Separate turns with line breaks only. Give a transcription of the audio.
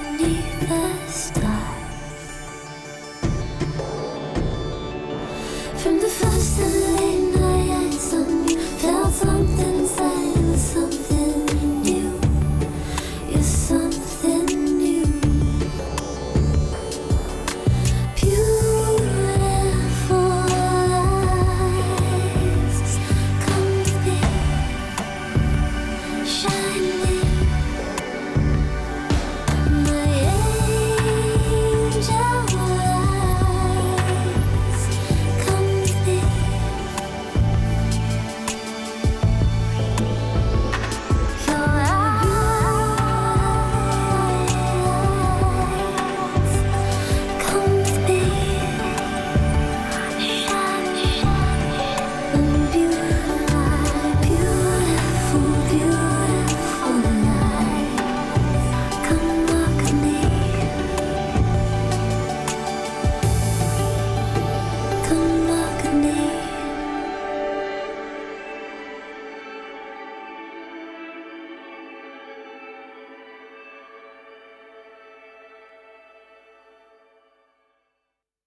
need